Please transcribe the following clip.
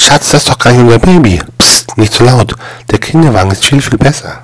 Schatz, das ist doch gar nicht unser Baby. Psst, nicht zu laut. Der Kinderwagen ist viel, viel besser.